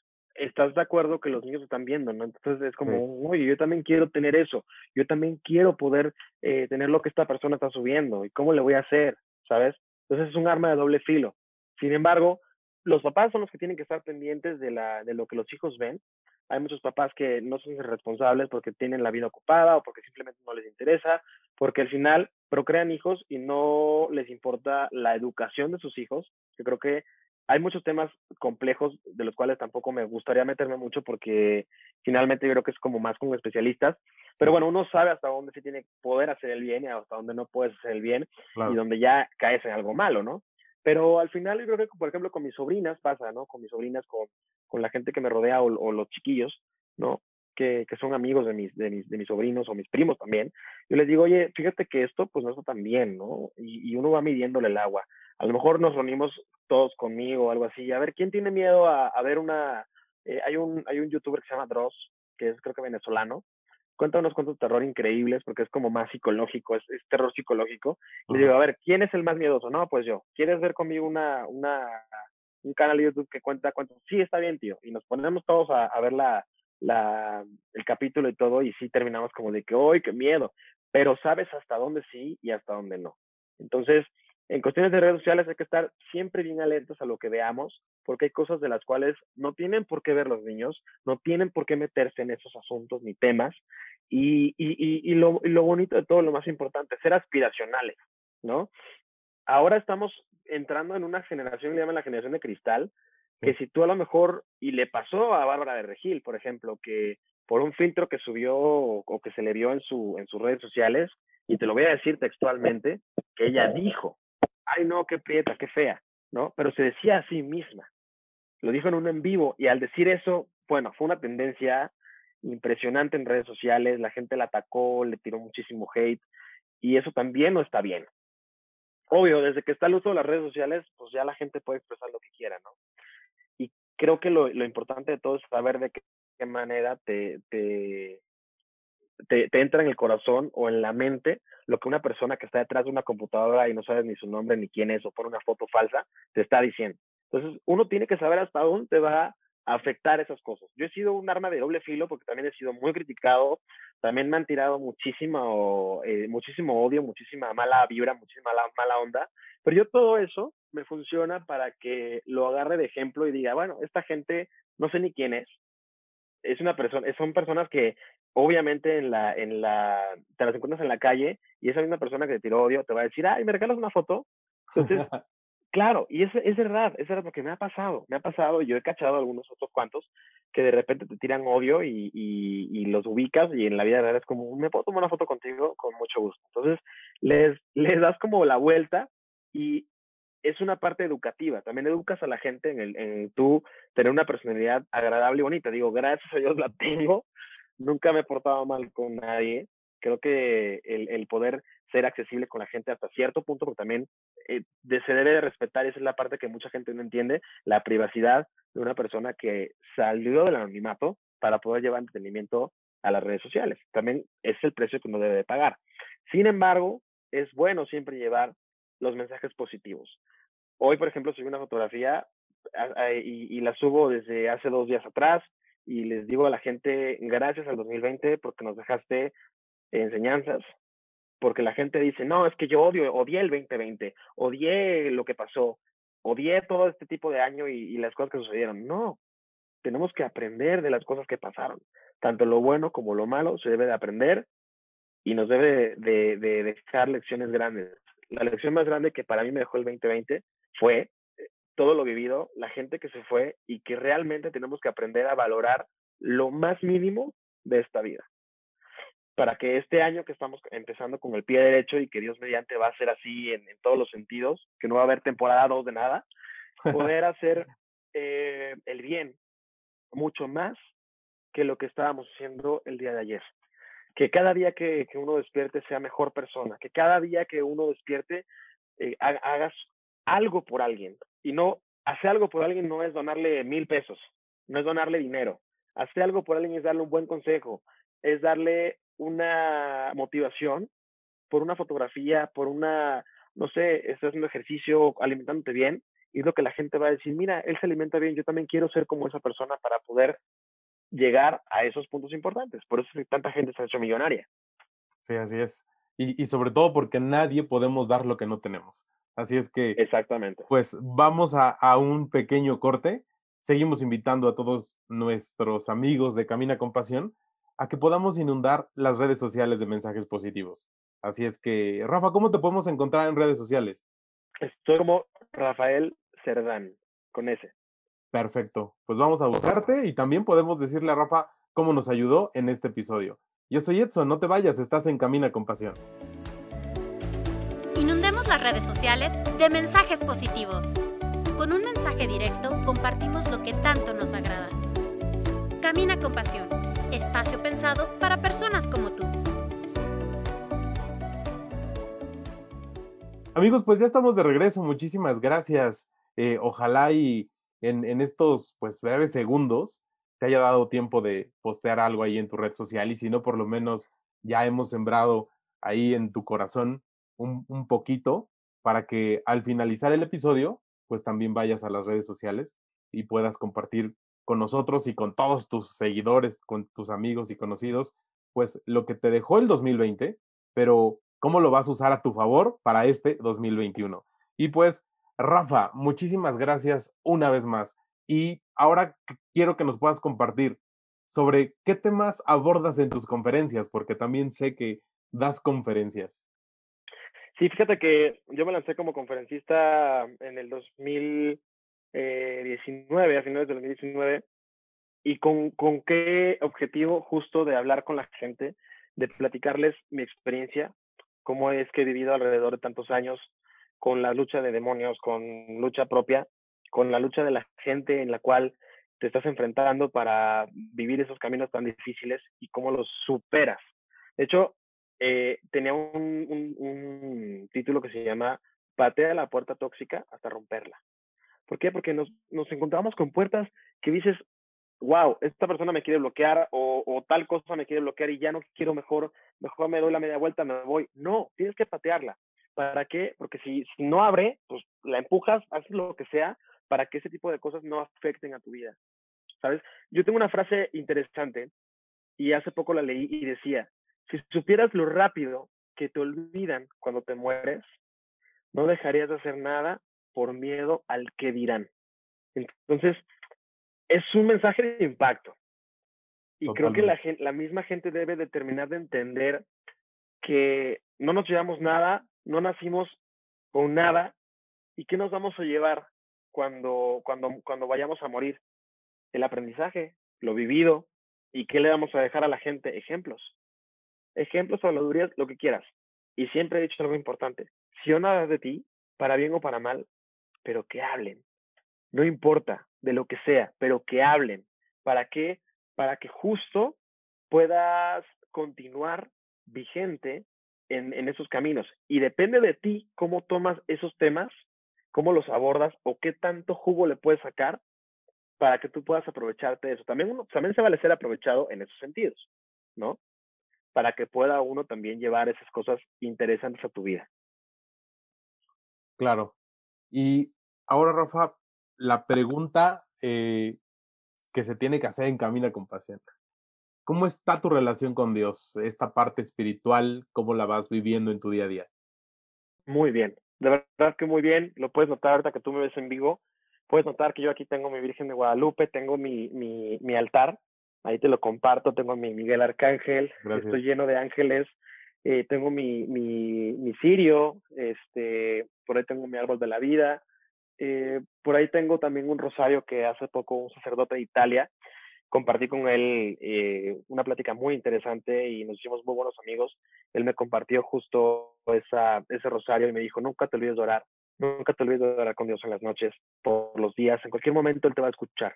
estás de acuerdo que los niños están viendo, ¿no? Entonces es como, oye, yo también quiero tener eso, yo también quiero poder eh, tener lo que esta persona está subiendo, ¿y cómo le voy a hacer? ¿Sabes? Entonces es un arma de doble filo. Sin embargo, los papás son los que tienen que estar pendientes de, la, de lo que los hijos ven. Hay muchos papás que no son responsables porque tienen la vida ocupada o porque simplemente no les interesa, porque al final procrean hijos y no les importa la educación de sus hijos. Yo creo que hay muchos temas complejos de los cuales tampoco me gustaría meterme mucho porque finalmente yo creo que es como más como especialistas. Pero bueno, uno sabe hasta dónde se tiene poder hacer el bien y hasta dónde no puedes hacer el bien y donde ya caes en algo malo, ¿no? Pero al final yo creo que, por ejemplo, con mis sobrinas pasa, ¿no? Con mis sobrinas, con, con la gente que me rodea o, o los chiquillos, ¿no? Que, que, son amigos de mis, de, mis, de mis sobrinos o mis primos también. Yo les digo, oye, fíjate que esto pues no está tan bien, ¿no? Y, y uno va midiéndole el agua a lo mejor nos reunimos todos conmigo o algo así, a ver, ¿quién tiene miedo a, a ver una, eh, hay, un, hay un youtuber que se llama Dross, que es creo que venezolano, cuenta unos cuentos de terror increíbles porque es como más psicológico, es, es terror psicológico. Y le digo, a ver, ¿quién es el más miedoso? No, pues yo. ¿Quieres ver conmigo una, una, un canal de YouTube que cuenta cuentos? Sí, está bien, tío. Y nos ponemos todos a, a ver la, la, el capítulo y todo y sí terminamos como de que, ¡ay, qué miedo! Pero sabes hasta dónde sí y hasta dónde no. Entonces, en cuestiones de redes sociales hay que estar siempre bien alertas a lo que veamos, porque hay cosas de las cuales no tienen por qué ver los niños, no tienen por qué meterse en esos asuntos ni temas. Y, y, y, lo, y lo bonito de todo, lo más importante, ser aspiracionales, ¿no? Ahora estamos entrando en una generación, le llaman la generación de cristal, que si tú a lo mejor, y le pasó a Bárbara de Regil, por ejemplo, que por un filtro que subió o que se le vio en, su, en sus redes sociales, y te lo voy a decir textualmente, que ella dijo, ay no, qué prieta, qué fea, ¿no? Pero se decía a sí misma. Lo dijo en un en vivo y al decir eso, bueno, fue una tendencia impresionante en redes sociales, la gente la atacó, le tiró muchísimo hate y eso también no está bien. Obvio, desde que está el uso de las redes sociales, pues ya la gente puede expresar lo que quiera, ¿no? Y creo que lo, lo importante de todo es saber de qué, qué manera te, te, te, te, entra en el corazón o en la mente lo que una persona que está detrás de una computadora y no sabes ni su nombre ni quién es o pone una foto falsa, te está diciendo. Entonces, uno tiene que saber hasta dónde va a afectar esas cosas. Yo he sido un arma de doble filo porque también he sido muy criticado, también me han tirado muchísimo, eh, muchísimo odio, muchísima mala vibra, muchísima mala, mala onda, pero yo todo eso me funciona para que lo agarre de ejemplo y diga, bueno, esta gente no sé ni quién es, es una persona, son personas que obviamente en la, en la, te las encuentras en la calle y esa misma persona que te tiró odio te va a decir, ay, ¿me regalas una foto? Entonces, Claro, y es, es verdad, es verdad porque me ha pasado, me ha pasado, yo he cachado algunos otros cuantos que de repente te tiran odio y, y, los ubicas y en la vida real es como, me puedo tomar una foto contigo con mucho gusto. Entonces, les, les das como la vuelta y es una parte educativa, también educas a la gente en, el, en tú tener una personalidad agradable y bonita. Digo, gracias a Dios la tengo, nunca me he portado mal con nadie, creo que el, el poder ser accesible con la gente hasta cierto punto, porque también eh, se debe de respetar, esa es la parte que mucha gente no entiende, la privacidad de una persona que salió del anonimato para poder llevar entretenimiento a las redes sociales. También es el precio que uno debe de pagar. Sin embargo, es bueno siempre llevar los mensajes positivos. Hoy, por ejemplo, subí una fotografía y, y la subo desde hace dos días atrás y les digo a la gente, gracias al 2020 porque nos dejaste enseñanzas, porque la gente dice, no, es que yo odio, odié el 2020, odié lo que pasó, odié todo este tipo de año y, las cosas que sucedieron. No, tenemos que aprender de las cosas que pasaron. Tanto lo bueno como lo malo se debe de aprender y nos debe de, de, dejar lecciones grandes. La lección más grande que para mí me dejó el 2020 fue todo lo vivido, la gente que se fue y que realmente tenemos que aprender a valorar lo más mínimo de esta vida para que este año que estamos empezando con el pie derecho y que Dios mediante va a ser así en, todos los sentidos, que no va a haber temporada 2 de nada, poder hacer eh, el bien mucho más que lo que estábamos haciendo el día de ayer. Que cada día que, uno despierte sea mejor persona, que cada día que uno despierte eh, hagas algo por alguien. Y no, hacer algo por alguien no es donarle mil pesos, no es donarle dinero. Hacer algo por alguien es darle un buen consejo, es darle una motivación por una fotografía, por una, no sé, estás haciendo ejercicio, alimentándote bien, y es lo que la gente va a decir, mira, él se alimenta bien, yo también quiero ser como esa persona para poder llegar a esos puntos importantes. Por eso es que tanta gente se ha hecho millonaria. Sí, así es. Y, y sobre todo porque nadie podemos dar lo que no tenemos. Así es que. Exactamente. Pues vamos a, a un pequeño corte. Seguimos invitando a todos nuestros amigos de Camina con Pasión a que podamos inundar las redes sociales de mensajes positivos. Así es que, Rafa, ¿cómo te podemos encontrar en redes sociales? Estoy como Rafael Cerdán, con ese. Perfecto. Pues vamos a buscarte y también podemos decirle a Rafa cómo nos ayudó en este episodio. Yo soy Edson, no te vayas, estás en Camina con Pasión. Redes sociales de mensajes positivos. Con un mensaje directo compartimos lo que tanto nos agrada. Camina con Pasión espacio pensado para personas como tú. Amigos, pues ya estamos de regreso. Muchísimas gracias. Eh, ojalá y en, estos pues breves segundos te haya dado tiempo de postear algo ahí en tu red social y si no, por lo menos ya hemos sembrado ahí en tu corazón un poquito para que al finalizar el episodio, pues también vayas a las redes sociales y puedas compartir con nosotros y con todos tus seguidores, con tus amigos y conocidos, pues lo que te dejó el 2020, pero cómo lo vas a usar a tu favor para este 2021. Y pues, Rafa, muchísimas gracias una vez más. Y ahora quiero que nos puedas compartir sobre qué temas abordas en tus conferencias, porque también sé que das conferencias. Sí, fíjate que yo me lancé como conferencista en el 2000, eh, 19, a finales del 2019, y con, con qué objetivo justo de hablar con la gente, de platicarles mi experiencia, cómo es que he vivido alrededor de tantos años con la lucha de demonios, con lucha propia, con la lucha de la gente en la cual te estás enfrentando para vivir esos caminos tan difíciles y cómo los superas. De hecho, eh, tenía un, título que se llama Patea la puerta tóxica hasta romperla. ¿Por qué? Porque nos, nos encontramos con puertas que dices, wow, esta persona me quiere bloquear o, o, tal cosa me quiere bloquear y ya no quiero mejor, mejor me doy la media vuelta, me voy. No, tienes que patearla. ¿Para qué? Porque si, si no abre, pues la empujas, haces lo que sea para que ese tipo de cosas no afecten a tu vida. ¿Sabes? Yo tengo una frase interesante y hace poco la leí y decía, si supieras lo rápido que te olvidan cuando te mueres, no dejarías de hacer nada por miedo al que dirán. Entonces, es un mensaje de impacto. Y creo que la, la misma gente debe de terminar de entender que no nos llevamos nada, no nacimos con nada ¿Y qué nos vamos a llevar cuando, cuando, cuando vayamos a morir? El aprendizaje, lo vivido, ¿y qué le vamos a dejar a la gente? Ejemplos. Ejemplos, habladurías, lo que quieras. Y siempre he dicho algo importante. Si nada de ti, para bien o para mal, pero que hablen. No importa de lo que sea, pero que hablen. ¿Para qué? Para que justo puedas continuar vigente en, en esos caminos. Y depende de ti cómo tomas esos temas, cómo los abordas o qué tanto jugo le puedes sacar para que tú puedas aprovecharte de eso. También, uno, también se vale ser aprovechado en esos sentidos, ¿no? Para que pueda uno también llevar esas cosas interesantes a tu vida. Claro. Y ahora, Rafa, la pregunta eh, que se tiene que hacer en Camina con Pasión. ¿Cómo está tu relación con Dios? Esta parte espiritual, ¿cómo la vas viviendo en tu día a día? Muy bien, de verdad que muy bien. Lo puedes notar ahorita que tú me ves en vivo. Puedes notar que yo aquí tengo mi Virgen de Guadalupe, tengo mi, mi, mi altar, ahí te lo comparto, tengo mi Miguel Arcángel, Gracias. estoy lleno de ángeles, eh, tengo mi, mi, mi cirio, este, por ahí tengo mi árbol de la vida, eh, por ahí tengo también un rosario que hace poco un sacerdote de Italia compartí con él eh, una plática muy interesante y nos hicimos muy buenos amigos. Él me compartió justo esa, ese rosario y me dijo, nunca te olvides de orar, nunca te olvides de orar con Dios en las noches, por los días, en cualquier momento Él te va a escuchar.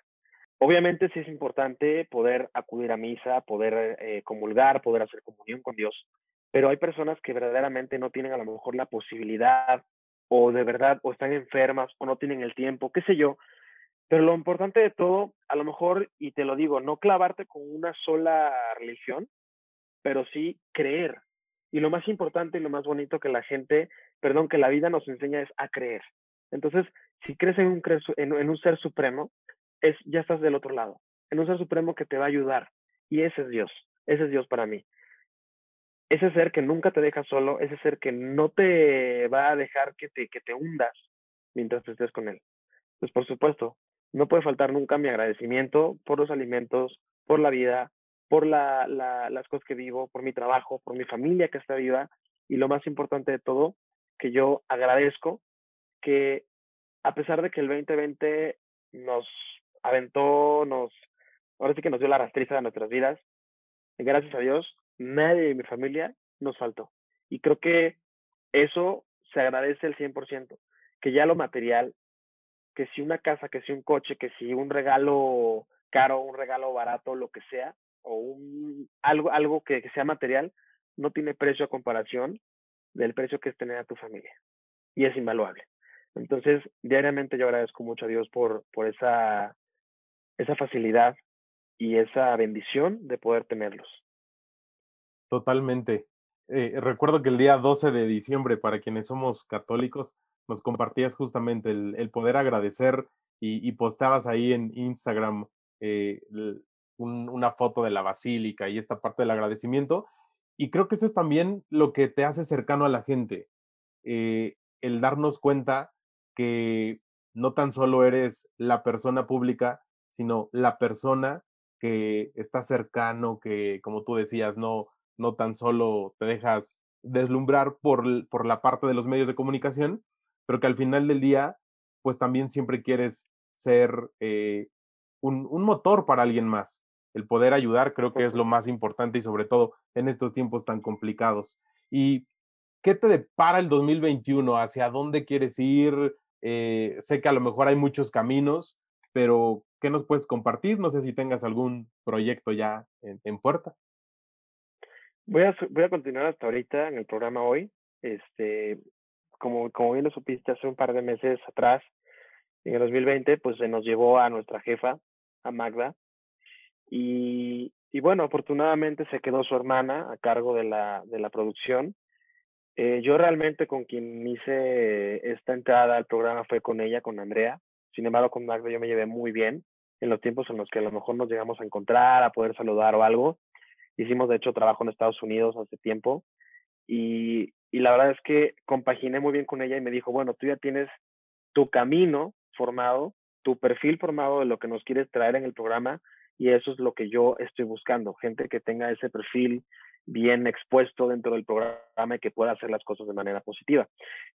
Obviamente sí es importante poder acudir a misa, poder eh, comulgar, poder hacer comunión con Dios, pero hay personas que verdaderamente no tienen a lo mejor la posibilidad o de verdad o están enfermas o no tienen el tiempo, qué sé yo, pero lo importante de todo, a lo mejor, y te lo digo, no clavarte con una sola religión, pero sí creer. Y lo más importante y lo más bonito que la gente, perdón, que la vida nos enseña es a creer. Entonces, si crees en un, en, en un ser supremo, es, ya estás del otro lado, en un ser supremo que te va a ayudar. Y ese es Dios, ese es Dios para mí. Ese ser que nunca te deja solo, ese ser que no te va a dejar que te, que te hundas mientras estés con él. Pues por supuesto, no puede faltar nunca mi agradecimiento por los alimentos, por la vida, por la, la, las cosas que vivo, por mi trabajo, por mi familia que está viva y lo más importante de todo, que yo agradezco que a pesar de que el 2020 nos aventó, nos, ahora sí que nos dio la rastriza de nuestras vidas, gracias a Dios, nadie de mi familia nos faltó. Y creo que eso se agradece el 100%, que ya lo material, que si una casa, que si un coche, que si un regalo caro, un regalo barato, lo que sea, o un, algo, algo que, que sea material, no tiene precio a comparación del precio que es tener a tu familia. Y es invaluable. Entonces, diariamente yo agradezco mucho a Dios por, por esa, esa facilidad y esa bendición de poder tenerlos. Totalmente. Eh, recuerdo que el día 12 de diciembre, para quienes somos católicos, nos compartías justamente el, el poder agradecer y, postabas ahí en Instagram eh, un, una foto de la basílica y esta parte del agradecimiento. Y creo que eso es también lo que te hace cercano a la gente, eh, el darnos cuenta que no tan solo eres la persona pública, sino la persona que está cercano, que como tú decías, no, no tan solo te dejas deslumbrar por, por la parte de los medios de comunicación, pero que al final del día, pues también siempre quieres ser eh, un, un, motor para alguien más. El poder ayudar creo que es lo más importante y sobre todo en estos tiempos tan complicados. ¿Y qué te depara el 2021? ¿Hacia dónde quieres ir? Eh, sé que a lo mejor hay muchos caminos, pero ¿qué nos puedes compartir? No sé si tengas algún proyecto ya en, puerta. Voy a, voy a continuar hasta ahorita en el programa hoy. Este, como, como bien lo supiste hace un par de meses atrás, en el 2020, pues se nos llevó a nuestra jefa, a Magda, y, y bueno, afortunadamente se quedó su hermana a cargo de la, de la producción. Eh, yo realmente con quien hice esta entrada al programa fue con ella, con Andrea. Sin embargo, con Magda yo me llevé muy bien en los tiempos en los que a lo mejor nos llegamos a encontrar, a poder saludar o algo. Hicimos, de hecho, trabajo en Estados Unidos hace tiempo y, y la verdad es que compaginé muy bien con ella y me dijo, bueno, tú ya tienes tu camino formado, tu perfil formado de lo que nos quieres traer en el programa y eso es lo que yo estoy buscando, gente que tenga ese perfil bien expuesto dentro del programa y que pueda hacer las cosas de manera positiva.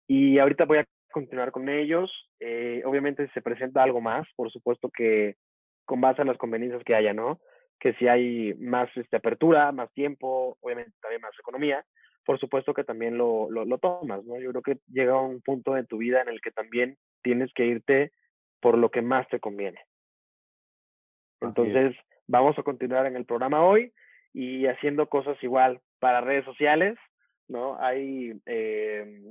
Y ahorita voy a continuar con ellos. Eh, obviamente se presenta algo más, por supuesto que con base en las conveniencias que haya, ¿no? Que si hay más este, apertura, más tiempo, obviamente también más economía, por supuesto que también lo, lo, lo tomas, ¿no? Yo creo que llega un punto en tu vida en el que también tienes que irte por lo que más te conviene. Entonces, vamos a continuar en el programa hoy y haciendo cosas igual para redes sociales, ¿no? Hay, eh,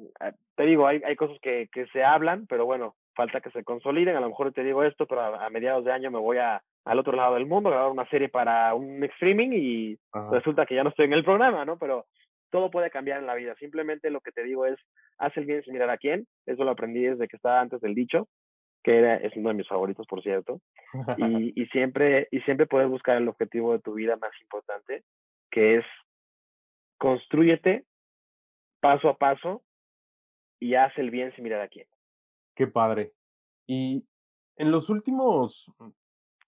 te digo, hay, hay cosas que, que se hablan, pero bueno, falta que se consoliden. A lo mejor te digo esto, pero a, mediados de año me voy a, al otro lado del mundo a grabar una serie para un streaming y resulta que ya no estoy en el programa, ¿no? Pero todo puede cambiar en la vida. Simplemente lo que te digo es, haz el bien sin mirar a quién. Eso lo aprendí desde que estaba antes del dicho que era, es uno de mis favoritos, por cierto, y, y, siempre, y siempre puedes buscar el objetivo de tu vida más importante, que es construyete paso a paso y haz el bien sin mirar a quién. Qué padre. Y en los últimos,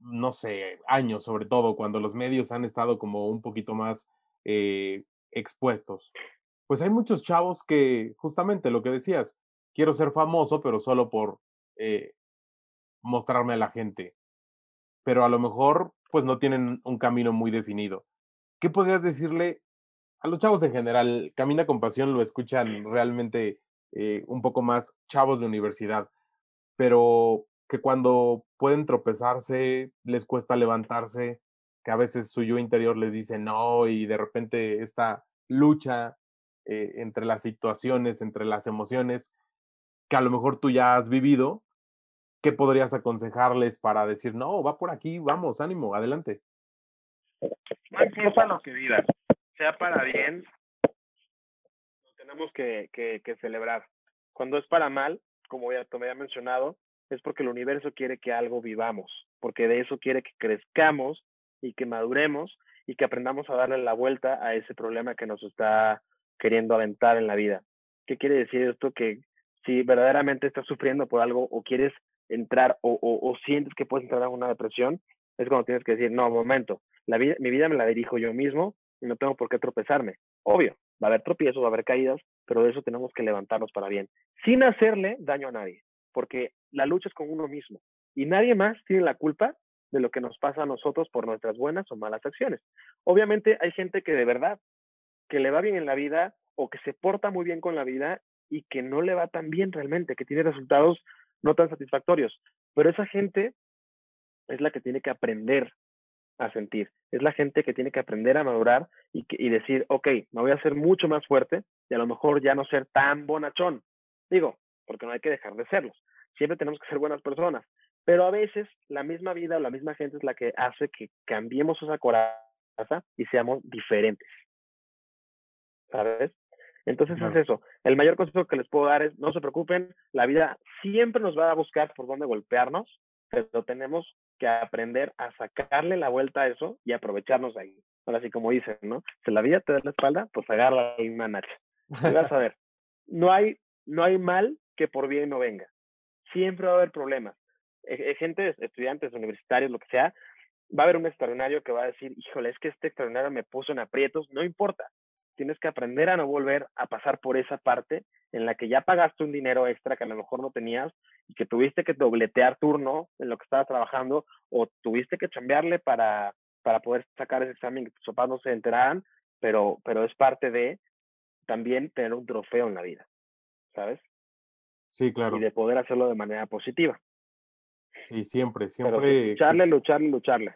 no sé, años sobre todo, cuando los medios han estado como un poquito más eh, expuestos, pues hay muchos chavos que, justamente lo que decías, quiero ser famoso, pero solo por eh, mostrarme a la gente, pero a lo mejor pues no tienen un camino muy definido. ¿Qué podrías decirle a los chavos en general? Camina con pasión lo escuchan realmente eh, un poco más chavos de universidad, pero que cuando pueden tropezarse, les cuesta levantarse, que a veces su yo interior les dice no y de repente esta lucha eh, entre las situaciones, entre las emociones, que a lo mejor tú ya has vivido, ¿qué podrías aconsejarles para decir, no, va por aquí, vamos, ánimo, adelante? No importa lo que vivas, sea para bien, lo tenemos que, que, celebrar. Cuando es para mal, como ya te había mencionado, es porque el universo quiere que algo vivamos, porque de eso quiere que crezcamos y que maduremos y que aprendamos a darle la vuelta a ese problema que nos está queriendo aventar en la vida. ¿Qué quiere decir esto? Que si verdaderamente estás sufriendo por algo o quieres entrar o, o, sientes que puedes entrar a una depresión, es cuando tienes que decir, no, momento, la vida, mi vida me la dirijo yo mismo y no tengo por qué tropezarme. Obvio, va a haber tropiezos, va a haber caídas, pero de eso tenemos que levantarnos para bien, sin hacerle daño a nadie, porque la lucha es con uno mismo y nadie más tiene la culpa de lo que nos pasa a nosotros por nuestras buenas o malas acciones. Obviamente hay gente que de verdad, que le va bien en la vida o que se porta muy bien con la vida y que no le va tan bien realmente, que tiene resultados no tan satisfactorios. Pero esa gente es la que tiene que aprender a sentir. Es la gente que tiene que aprender a madurar y, y decir, ok, me voy a hacer mucho más fuerte y a lo mejor ya no ser tan bonachón. Digo, porque no hay que dejar de serlos. Siempre tenemos que ser buenas personas. Pero a veces la misma vida o la misma gente es la que hace que cambiemos esa coraza y seamos diferentes. ¿Sabes? Entonces es eso. El mayor consejo que les puedo dar es no se preocupen, la vida siempre nos va a buscar por dónde golpearnos, pero tenemos que aprender a sacarle la vuelta a eso y aprovecharnos ahí. Ahora sí, como dicen, ¿no? Si la vida te da la espalda, pues agarra la misma nacha. Y vas a ver, no hay, no hay mal que por bien no venga. Siempre va a haber problemas. E, e, gente, estudiantes, universitarios, lo que sea, va a haber un extraordinario que va a decir, híjole, es que este extraordinario me puso en aprietos, no importa tienes que aprender a no volver a pasar por esa parte en la que ya pagaste un dinero extra que a lo mejor no tenías y que tuviste que dobletear turno en lo que estabas trabajando o tuviste que chambearle para, para poder sacar ese examen que tus papás no se enteraran, pero, pero es parte de también tener un trofeo en la vida, ¿sabes? Sí, claro. Y de poder hacerlo de manera positiva. Sí, siempre, siempre. lucharle, lucharle, lucharle.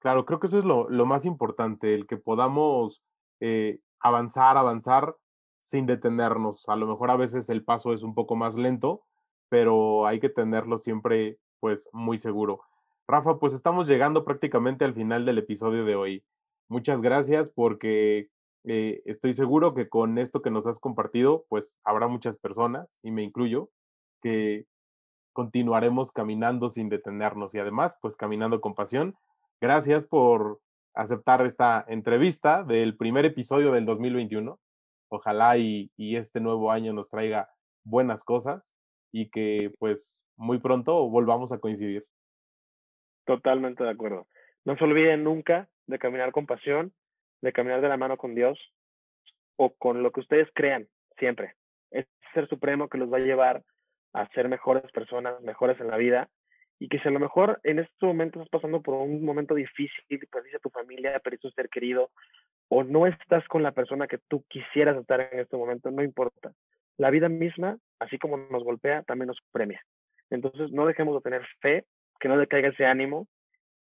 Claro, creo que eso es lo, lo más importante, el que podamos eh, avanzar, avanzar sin detenernos. A lo mejor a veces el paso es un poco más lento, pero hay que tenerlo siempre pues muy seguro. Rafa, pues estamos llegando prácticamente al final del episodio de hoy. Muchas gracias porque eh, estoy seguro que con esto que nos has compartido, pues habrá muchas personas, y me incluyo, que continuaremos caminando sin detenernos y además, pues caminando con pasión. Gracias por aceptar esta entrevista del primer episodio del 2021. Ojalá y, este nuevo año nos traiga buenas cosas y que pues muy pronto volvamos a coincidir. Totalmente de acuerdo. No se olviden nunca de caminar con pasión de caminar de la mano con Dios o con lo que ustedes crean, siempre. Es ser supremo que los va a llevar a ser mejores personas, mejores en la vida. Y que si a lo mejor en estos momentos estás pasando por un momento difícil, perdiste a tu familia, perdiste a un ser querido, o no estás con la persona que tú quisieras estar en este momento, no importa. La vida misma, así como nos golpea, también nos premia. Entonces, no dejemos de tener fe, que no decaiga ese ánimo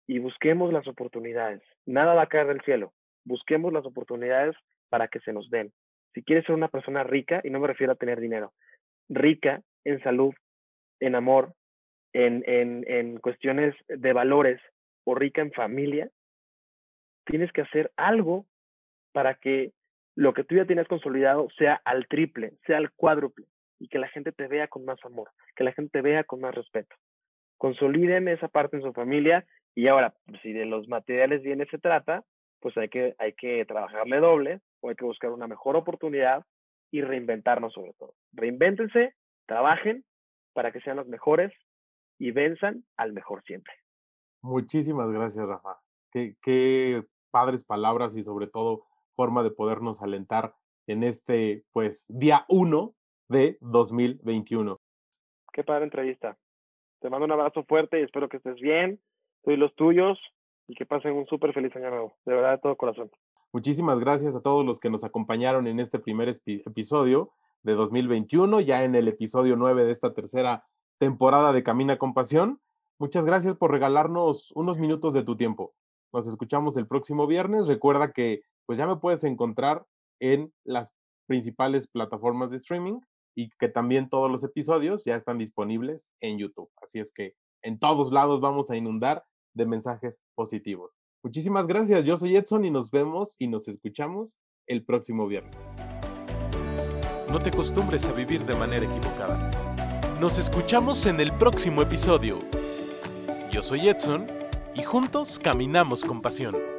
y busquemos las oportunidades. Nada va a caer del cielo. Busquemos las oportunidades para que se nos den. Si quieres ser una persona rica, y no me refiero a tener dinero, rica en salud, en amor, en, en, en cuestiones de valores o rica en familia, tienes que hacer algo para que lo que tú ya tienes consolidado sea al triple, sea al cuádruple y que la gente te vea con más amor, que la gente te vea con más respeto. Consoliden esa parte en su familia y ahora, si de los materiales bienes se trata, pues hay que, hay que trabajarle doble o hay que buscar una mejor oportunidad y reinventarnos sobre todo. Reinvéntense, trabajen para que sean los mejores y venzan al mejor siempre. Muchísimas gracias, Rafa. Qué, qué padres palabras y sobre todo forma de podernos alentar en este, pues, día uno de 2021. Qué padre entrevista. Te mando un abrazo fuerte y espero que estés bien. Soy los tuyos y que pasen un súper feliz año nuevo. De verdad, de todo corazón. Muchísimas gracias a todos los que nos acompañaron en este primer episodio de 2021, ya en el episodio 9 de esta tercera temporada de Camina con Pasión. Muchas gracias por regalarnos unos minutos de tu tiempo. Nos escuchamos el próximo viernes. Recuerda que pues ya me puedes encontrar en las principales plataformas de streaming y que también todos los episodios ya están disponibles en YouTube. Así es que en todos lados vamos a inundar de mensajes positivos. Muchísimas gracias, yo soy Edson y nos vemos y nos escuchamos el próximo viernes. No te acostumbres a vivir de manera equivocada. Nos escuchamos en el próximo episodio. Yo soy Edson y juntos caminamos con pasión.